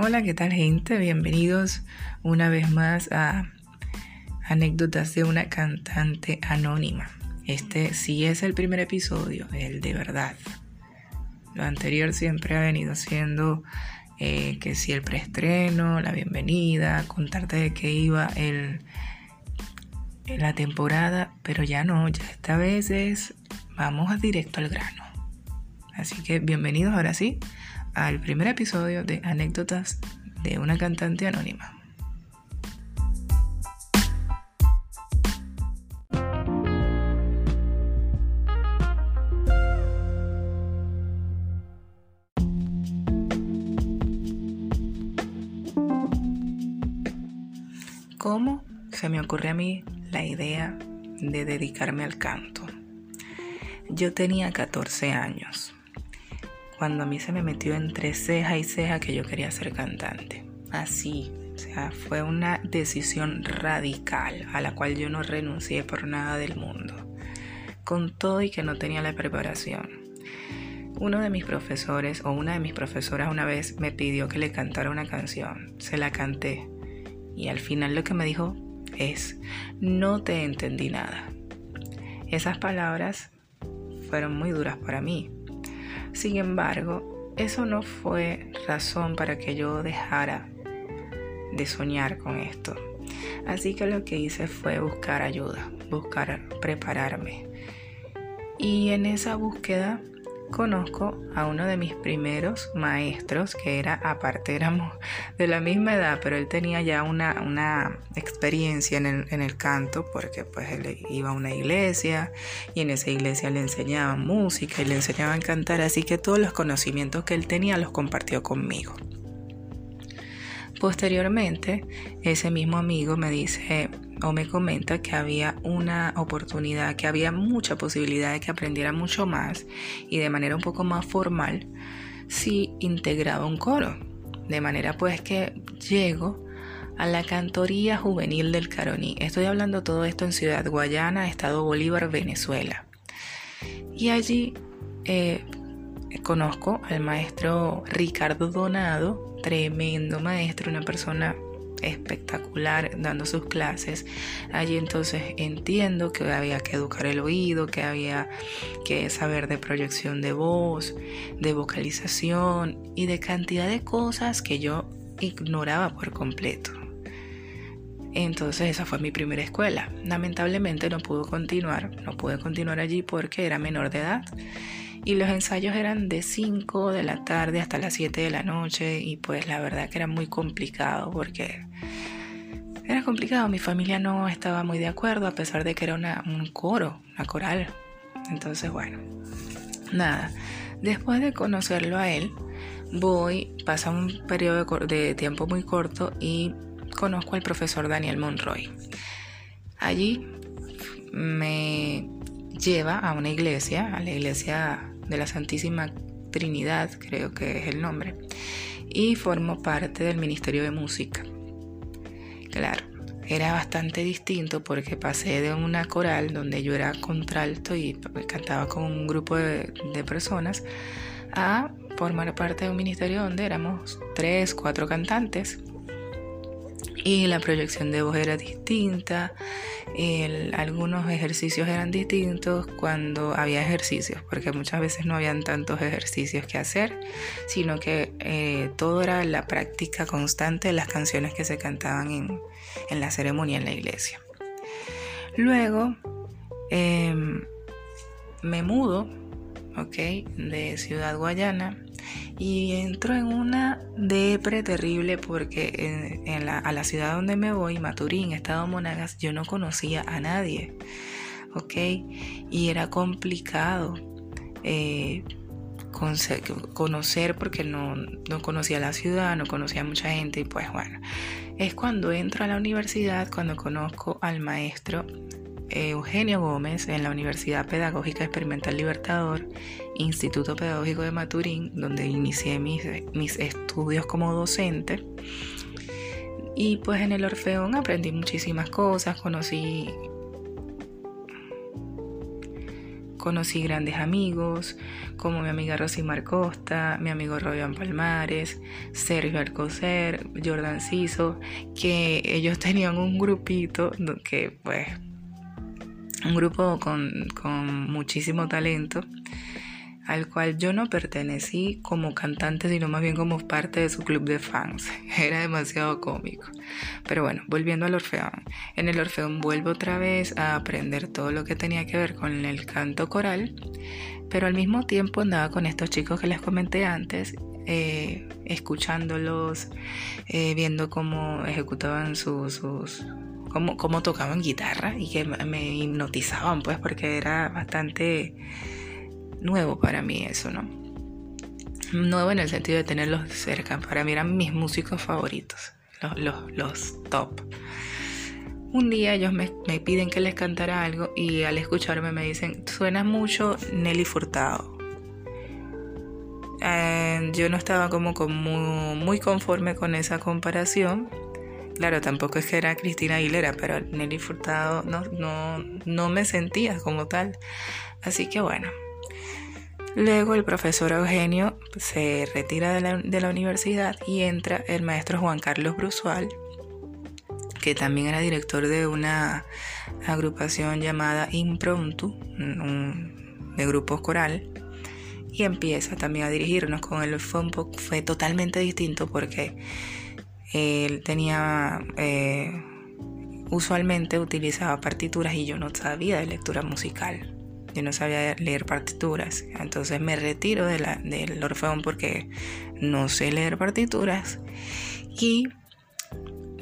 Hola, ¿qué tal gente? Bienvenidos una vez más a Anécdotas de una cantante anónima. Este sí es el primer episodio, el de verdad. Lo anterior siempre ha venido siendo eh, que si el preestreno, la bienvenida, contarte de qué iba el, la temporada, pero ya no, ya esta vez es vamos directo al grano. Así que bienvenidos ahora sí al primer episodio de Anécdotas de una cantante anónima. ¿Cómo se me ocurre a mí la idea de dedicarme al canto? Yo tenía 14 años cuando a mí se me metió entre ceja y ceja que yo quería ser cantante. Así, o sea, fue una decisión radical a la cual yo no renuncié por nada del mundo, con todo y que no tenía la preparación. Uno de mis profesores o una de mis profesoras una vez me pidió que le cantara una canción, se la canté y al final lo que me dijo es, no te entendí nada. Esas palabras fueron muy duras para mí, sin embargo, eso no fue razón para que yo dejara de soñar con esto. Así que lo que hice fue buscar ayuda, buscar prepararme. Y en esa búsqueda conozco a uno de mis primeros maestros, que era, aparte éramos de la misma edad, pero él tenía ya una, una experiencia en el, en el, canto, porque pues él iba a una iglesia y en esa iglesia le enseñaban música y le enseñaban a cantar, así que todos los conocimientos que él tenía los compartió conmigo. Posteriormente, ese mismo amigo me dice o me comenta que había una oportunidad, que había mucha posibilidad de que aprendiera mucho más y de manera un poco más formal si integraba un coro. De manera pues que llego a la Cantoría Juvenil del Caroní. Estoy hablando todo esto en Ciudad Guayana, Estado Bolívar, Venezuela. Y allí eh, conozco al maestro Ricardo Donado, tremendo maestro, una persona espectacular dando sus clases. Allí entonces entiendo que había que educar el oído, que había que saber de proyección de voz, de vocalización y de cantidad de cosas que yo ignoraba por completo. Entonces esa fue mi primera escuela. Lamentablemente no pude continuar, no pude continuar allí porque era menor de edad y los ensayos eran de 5 de la tarde hasta las 7 de la noche y pues la verdad que era muy complicado porque era complicado, mi familia no estaba muy de acuerdo a pesar de que era un coro, una coral. Entonces bueno, nada, después de conocerlo a él, voy, pasa un periodo de tiempo muy corto y conozco al profesor Daniel Monroy. Allí me lleva a una iglesia, a la iglesia de la Santísima Trinidad, creo que es el nombre, y formo parte del Ministerio de Música. Claro, era bastante distinto porque pasé de una coral donde yo era contralto y cantaba con un grupo de, de personas a formar parte de un ministerio donde éramos tres, cuatro cantantes y la proyección de voz era distinta, algunos ejercicios eran distintos cuando había ejercicios, porque muchas veces no habían tantos ejercicios que hacer, sino que eh, todo era la práctica constante de las canciones que se cantaban en, en la ceremonia en la iglesia. Luego em, me mudo, ¿ok? De Ciudad Guayana y entro en una depre terrible porque a la ciudad donde me voy, Maturín, Estado Monagas, yo no conocía a nadie, ¿ok? Y era complicado eh, conocer porque no, no conocía la ciudad, no conocía mucha gente y pues bueno, es cuando entro a la universidad, cuando conozco al maestro Eugenio Gómez en la Universidad Pedagógica Experimental Libertador, Instituto Pedagógico de Maturín, donde inicié mis, mis estudios como docente. Y pues en el Orfeón aprendí muchísimas cosas, conocí conocí grandes amigos, como mi amiga Rosimar Costa, mi amigo Robian Palmares, Sergio Alcocer, Jordan Ciso, que ellos tenían un grupito que pues un grupo con, con muchísimo talento al cual yo no pertenecí como cantante, sino más bien como parte de su club de fans. Era demasiado cómico. Pero bueno, volviendo al Orfeón. En el Orfeón vuelvo otra vez a aprender todo lo que tenía que ver con el canto coral, pero al mismo tiempo andaba con estos chicos que les comenté antes, eh, escuchándolos, eh, viendo cómo ejecutaban sus... cómo, tocaban guitarra y que me hipnotizaban, pues, porque era bastante nuevo para mí eso, ¿no? Nuevo en el sentido de tenerlos cerca. Para mí eran mis músicos favoritos, los, los, top. Un día ellos me, piden que les cantara algo y al escucharme me dicen, suena mucho Nelly Furtado. Eh, yo no estaba como muy, conforme con esa comparación. Claro, tampoco es que era Cristina Aguilera, pero Nelly Furtado no, no, no me sentía como tal. Así que bueno, Luego el profesor Eugenio se retira de la, universidad y entra el maestro Juan Carlos Brusual, que también era director de una agrupación llamada Improntu, de grupos coral, y empieza también a dirigirnos. Con él fue, fue totalmente distinto porque él tenía, eh, usualmente utilizaba partituras y yo no sabía de lectura musical yo no sabía leer partituras. Entonces me retiro de la, del Orfeón porque no sé leer partituras. Y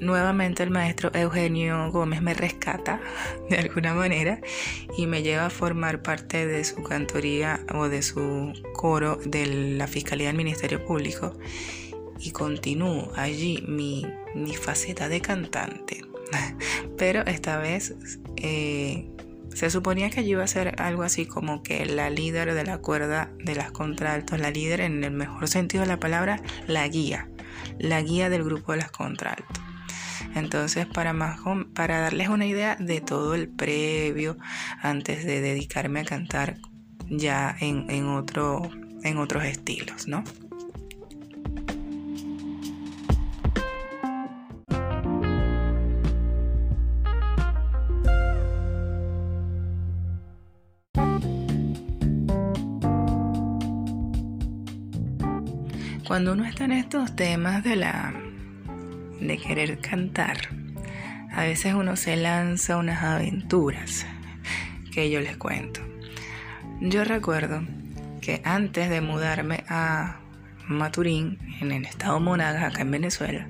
nuevamente el maestro Eugenio Gómez me rescata de alguna manera y me lleva a formar parte de su cantoría o de su coro de la Fiscalía del Ministerio Público y continúo allí mi, mi faceta de cantante. Pero esta vez eh, se suponía que yo iba a ser algo así como que la líder de la cuerda de las contraltos, la líder en el mejor sentido de la palabra, la guía, la guía del grupo de las contraltos. Entonces, para, más, para darles una idea de todo el previo, antes de dedicarme a cantar ya en, en, otro, en otros estilos, ¿no? Cuando uno está en estos temas de la de querer cantar, a veces uno se lanza unas aventuras que yo les cuento. Yo recuerdo que antes de mudarme a Maturín, en el estado Monagas, acá en Venezuela,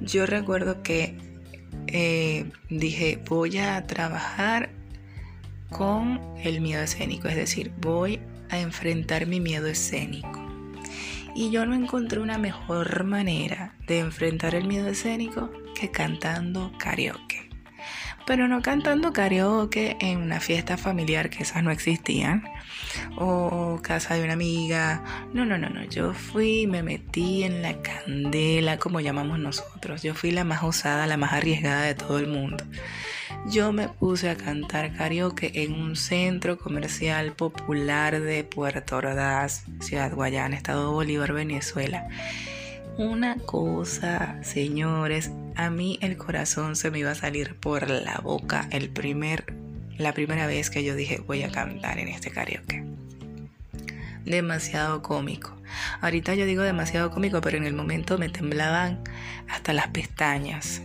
yo recuerdo que eh, dije, voy a trabajar con el miedo escénico, es decir, voy a enfrentar mi miedo escénico. Y yo no encontré una mejor manera de enfrentar el miedo escénico que cantando karaoke. Pero no cantando karaoke en una fiesta familiar que esas no existían. O casa de una amiga. No, no, no, no. Yo fui, me metí en la candela, como llamamos nosotros. Yo fui la más osada, la más arriesgada de todo el mundo yo me puse a cantar karaoke en un centro comercial popular de Puerto Ordaz, Ciudad Guayana, Estado Bolívar, Venezuela. Una cosa, señores, a mí el corazón se me iba a salir por la boca el primer, la primera vez que yo dije voy a cantar en este karaoke. Demasiado cómico. Ahorita yo digo demasiado cómico, pero en el momento me temblaban hasta las pestañas.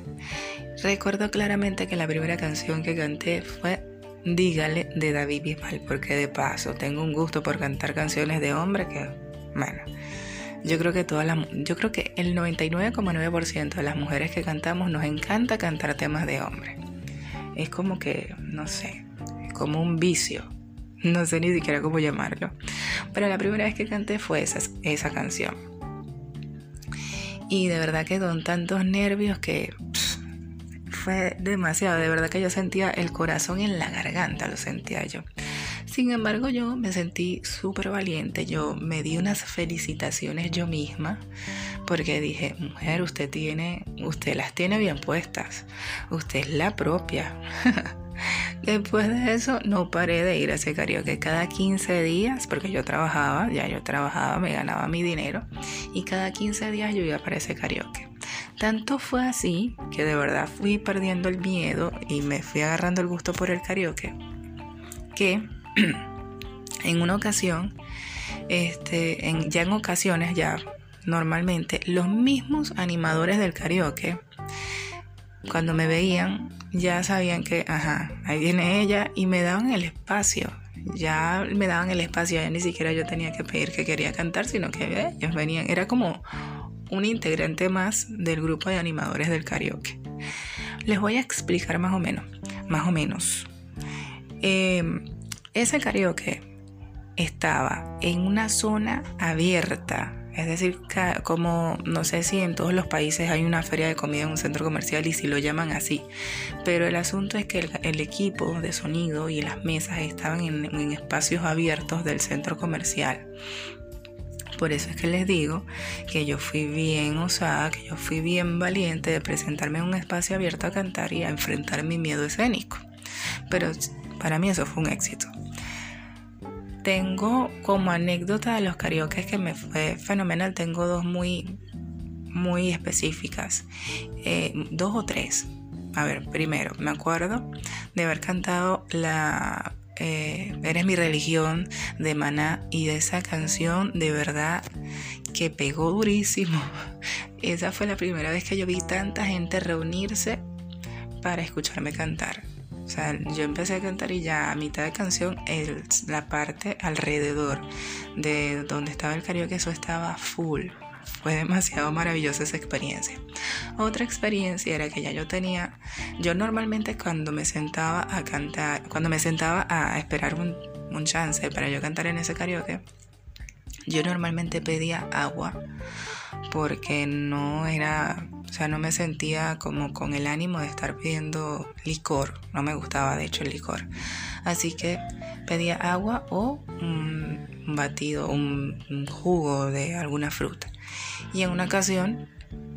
Recuerdo claramente que la primera canción que canté fue Dígale de David Bisbal, porque de paso tengo un gusto por cantar canciones de hombre que, bueno, yo creo que todas las, yo creo que el 99,9% de las mujeres que cantamos nos encanta cantar temas de hombre. Es como que, no sé, como un vicio. No sé ni siquiera cómo llamarlo. Pero la primera vez que canté fue esa, esa canción. Y de verdad que con tantos nervios que fue demasiado, de verdad que yo sentía el corazón en la garganta, lo sentía yo. Sin embargo, yo me sentí súper valiente, yo me di unas felicitaciones yo misma, porque dije, mujer, usted tiene, usted las tiene bien puestas, usted es la propia. Después de eso no paré de ir a ese karaoke cada 15 días, porque yo trabajaba, ya yo trabajaba, me ganaba mi dinero, y cada 15 días yo iba para ese karaoke. Tanto fue así que de verdad fui perdiendo el miedo y me fui agarrando el gusto por el karaoke, que en una ocasión, este, ya en ocasiones, ya normalmente, los mismos animadores del karaoke, cuando me veían, ya sabían que, ajá, ahí viene ella y me daban el espacio. Ya me daban el espacio, ya ni siquiera yo tenía que pedir que quería cantar, sino que eh, ellos venían. Era como un integrante más del grupo de animadores del karaoke. Les voy a explicar más o menos, más o menos. Em, ese karaoke estaba en una zona abierta es decir, como no sé si en todos los países hay una feria de comida en un centro comercial y si lo llaman así, pero el asunto es que el, equipo de sonido y las mesas estaban en, espacios abiertos del centro comercial. Por eso es que les digo que yo fui bien osada, que yo fui bien valiente de presentarme en un espacio abierto a cantar y a enfrentar mi miedo escénico. Pero para mí eso fue un éxito. Tengo como anécdota de los karaoke que me fue fenomenal, tengo dos muy, muy específicas, eh, dos o tres. A ver, primero, me acuerdo de haber cantado la eh, Eres mi religión de Maná y de esa canción de verdad que pegó durísimo. Esa fue la primera vez que yo vi tanta gente reunirse para escucharme cantar. O sea, yo empecé a cantar y ya a mitad de canción la parte alrededor de donde estaba el karaoke, eso estaba full. Fue demasiado maravillosa esa experiencia. Otra experiencia era que ya yo tenía, yo normalmente cuando me sentaba a cantar, cuando me sentaba a esperar un chance para yo cantar en ese karaoke, yo normalmente pedía agua porque no era o sea, no me sentía como con el ánimo de estar pidiendo licor. No me gustaba, de hecho, el licor. Así que pedía agua o un batido, un, jugo de alguna fruta. Y en una ocasión,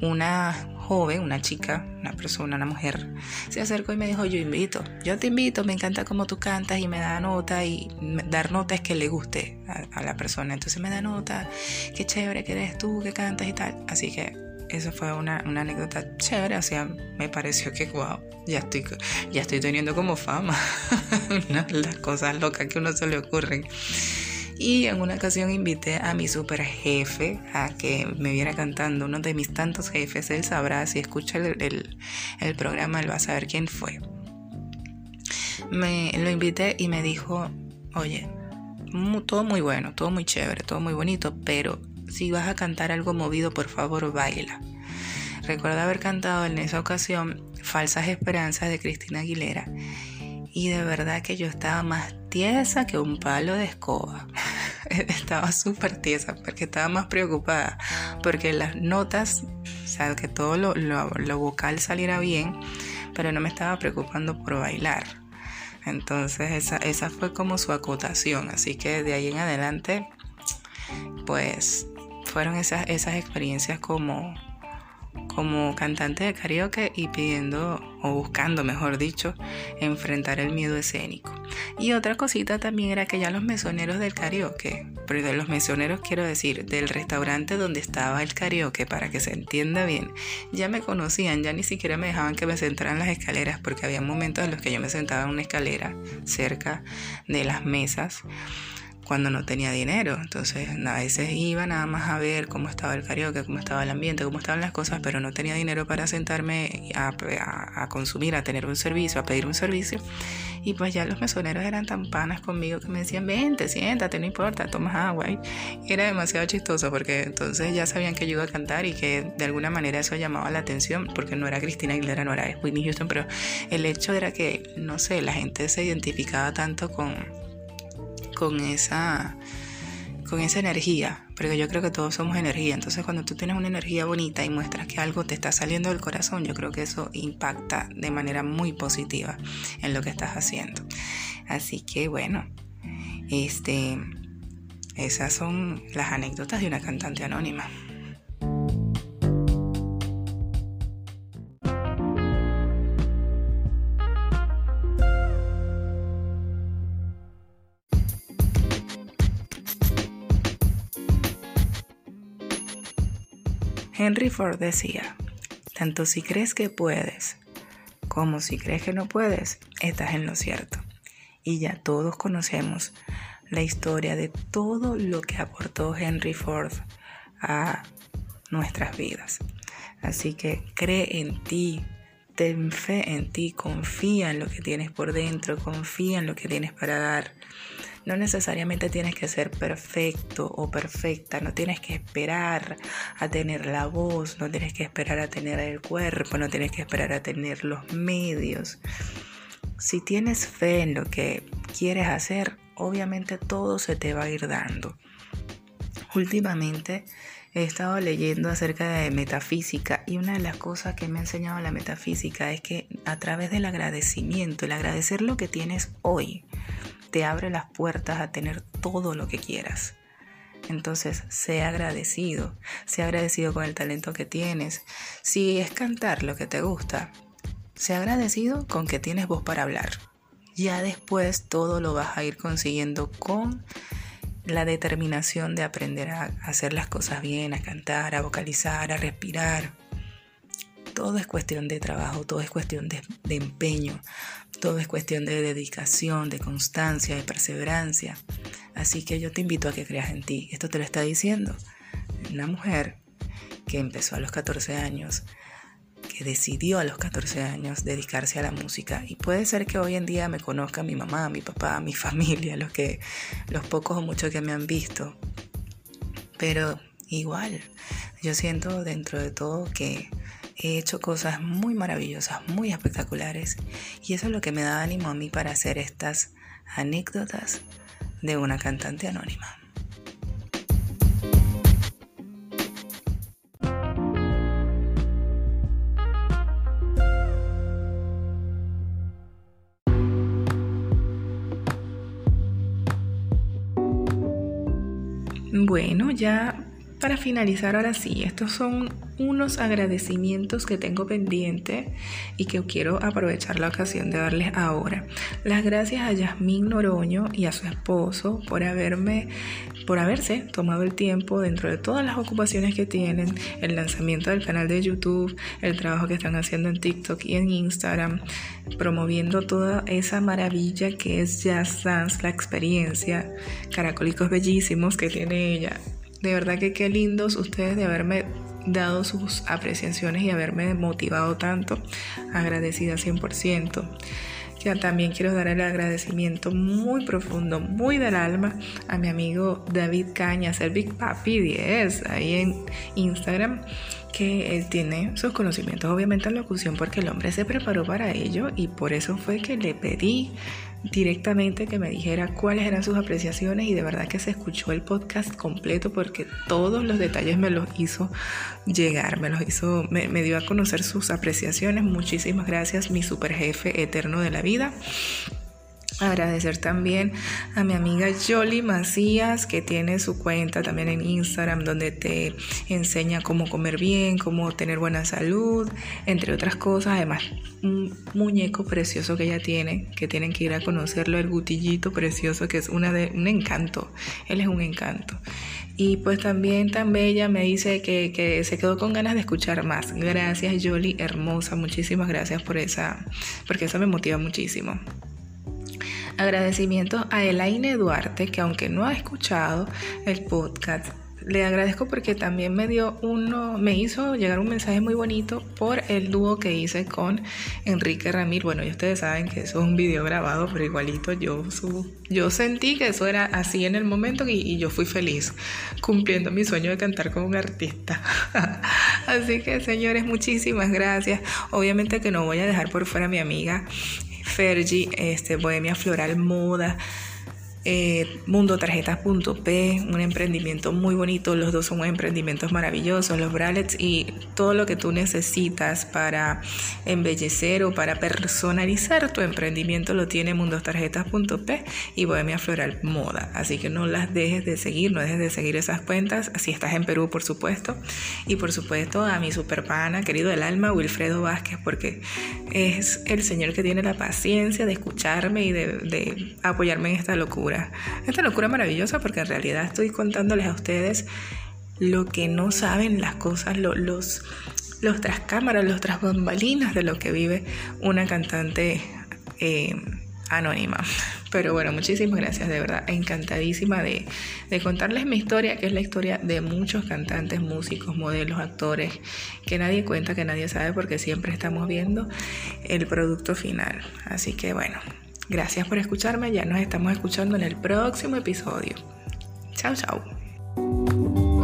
una joven, una chica, una persona, una mujer, se acercó y me dijo, yo invito, yo te invito, me encanta cómo tú cantas y me da nota y dar nota es que le guste a, a la persona. Entonces me da nota, qué chévere que eres tú, que cantas y tal. Así que eso fue una, anécdota chévere, o sea, me pareció que, wow, ya estoy, ya estoy teniendo como fama, las cosas locas que uno se le ocurren. Y en una ocasión invité a mi super jefe a que me viera cantando, uno de mis tantos jefes, él sabrá, si escucha el, el programa, él va a saber quién fue. Me lo invité y me dijo, oye, todo muy bueno, todo muy chévere, todo muy bonito, pero si vas a cantar algo movido, por favor, baila. Recuerdo haber cantado en esa ocasión Falsas Esperanzas de Cristina Aguilera y de verdad que yo estaba más tiesa que un palo de escoba. estaba súper tiesa porque estaba más preocupada porque las notas, o sea, que todo lo, lo, vocal saliera bien, pero no me estaba preocupando por bailar. Entonces esa, esa fue como su acotación, así que de ahí en adelante, pues fueron esas, esas experiencias como, como cantante de karaoke y pidiendo, o buscando, mejor dicho, enfrentar el miedo escénico. Y otra cosita también era que ya los mesoneros del karaoke, pero de los mesoneros quiero decir, del restaurante donde estaba el karaoke, para que se entienda bien, ya me conocían, ya ni siquiera me dejaban que me sentara en las escaleras, porque había momentos en los que yo me sentaba en una escalera cerca de las mesas cuando no tenía dinero. Entonces a veces iba nada más a ver cómo estaba el karaoke, cómo estaba el ambiente, cómo estaban las cosas, pero no tenía dinero para sentarme a, consumir, a tener un servicio, a pedir un servicio. Y pues ya los mesoneros eran tan panas conmigo que me decían, vente, siéntate, no importa, tomas agua. Era demasiado chistoso porque entonces ya sabían que yo iba a cantar y que de alguna manera eso llamaba la atención porque no era Cristina Aguilera, no era Whitney Houston, pero el hecho era que, no sé, la gente se identificaba tanto con con esa, con esa energía, porque yo creo que todos somos energía. Entonces cuando tú tienes una energía bonita y muestras que algo te está saliendo del corazón, yo creo que eso impacta de manera muy positiva en lo que estás haciendo. Así que bueno, este, esas son las anécdotas de una cantante anónima. Henry Ford decía, tanto si crees que puedes como si crees que no puedes, estás en lo cierto. Y ya todos conocemos la historia de todo lo que aportó Henry Ford a nuestras vidas. Así que cree en ti, ten fe en ti, confía en lo que tienes por dentro, confía en lo que tienes para dar. No necesariamente tienes que ser perfecto o perfecta, no tienes que esperar a tener la voz, no tienes que esperar a tener el cuerpo, no tienes que esperar a tener los medios. Si tienes fe en lo que quieres hacer, obviamente todo se te va a ir dando. Últimamente he estado leyendo acerca de metafísica y una de las cosas que me ha enseñado la metafísica es que a través del agradecimiento, el agradecer lo que tienes hoy, te abre las puertas a tener todo lo que quieras. Entonces, sé agradecido, sé agradecido con el talento que tienes. Si es cantar lo que te gusta, sé agradecido con que tienes voz para hablar. Ya después todo lo vas a ir consiguiendo con la determinación de aprender a hacer las cosas bien, a cantar, a vocalizar, a respirar. Todo es cuestión de trabajo, todo es cuestión de, empeño, todo es cuestión de dedicación, de constancia, de perseverancia. Así que yo te invito a que creas en ti. Esto te lo está diciendo una mujer que empezó a los 14 años que decidió a los 14 años dedicarse a la música. Y puede ser que hoy en día me conozca mi mamá, mi papá, mi familia, los, que, los pocos o muchos que me han visto. Pero igual, yo siento dentro de todo que he hecho cosas muy maravillosas, muy espectaculares. Y eso es lo que me da ánimo a mí para hacer estas anécdotas de una cantante anónima. Bueno, ya para finalizar ahora sí, estos son unos agradecimientos que tengo pendiente y que quiero aprovechar la ocasión de darles ahora. Las gracias a Yasmín Noroño y a su esposo por haberme por haberse tomado el tiempo dentro de todas las ocupaciones que tienen, el lanzamiento del canal de YouTube, el trabajo que están haciendo en TikTok y en Instagram, promoviendo toda esa maravilla que es Jazz Dance, la experiencia, caracólicos bellísimos que tiene ella. De verdad que qué lindos ustedes de haberme dado sus apreciaciones y haberme motivado tanto. Agradecida 100%. Ya también quiero dar el agradecimiento muy profundo, muy del alma a mi amigo David Cañas, el Big Papi 10, ahí en Instagram, que él tiene sus conocimientos obviamente en locución porque el hombre se preparó para ello y por eso fue que le pedí directamente que me dijera cuáles eran sus apreciaciones y de verdad que se escuchó el podcast completo porque todos los detalles me los hizo llegar, me los hizo, me, me dio a conocer sus apreciaciones. Muchísimas gracias, mi super jefe eterno de la vida. Agradecer también a mi amiga Jolie Macías, que tiene su cuenta también en Instagram, donde te enseña cómo comer bien, cómo tener buena salud, entre otras cosas. Además, un muñeco precioso que ella tiene, que tienen que ir a conocerlo, el gutillito precioso, que es una de, un encanto. Él es un encanto. Y pues también tan bella me dice que, que se quedó con ganas de escuchar más. Gracias, Jolie, hermosa. Muchísimas gracias por esa, porque eso me motiva muchísimo. Agradecimientos a Elaine Duarte, que aunque no ha escuchado el podcast, le agradezco porque también me dio uno, me hizo llegar un mensaje muy bonito por el dúo que hice con Enrique Ramírez. Bueno, y ustedes saben que eso es un video grabado, pero igualito yo yo sentí que eso era así en el momento y, y yo fui feliz cumpliendo mi sueño de cantar con un artista. así que señores, muchísimas gracias. Obviamente que no voy a dejar por fuera a mi amiga Fergie, este, Bohemia Floral Moda, eh, mundotarjetas.p, un emprendimiento muy bonito, los dos son emprendimientos maravillosos, los bralets y todo lo que tú necesitas para embellecer o para personalizar tu emprendimiento lo tiene mundotarjetas.p y Bohemia Floral Moda, así que no las dejes de seguir, no dejes de seguir esas cuentas, si estás en Perú por supuesto, y por supuesto a mi super pana, querido del alma, Wilfredo Vázquez, porque es el señor que tiene la paciencia de escucharme y de apoyarme en esta locura esta locura maravillosa porque en realidad estoy contándoles a ustedes lo que no saben las cosas, los, los tras cámaras, los tras bambalinas de lo que vive una cantante eh, anónima. Pero bueno, muchísimas gracias, de verdad, encantadísima de, de, contarles mi historia, que es la historia de muchos cantantes, músicos, modelos, actores, que nadie cuenta, que nadie sabe, porque siempre estamos viendo el producto final. Así que bueno, gracias por escucharme, ya nos estamos escuchando en el próximo episodio. Chao, chao.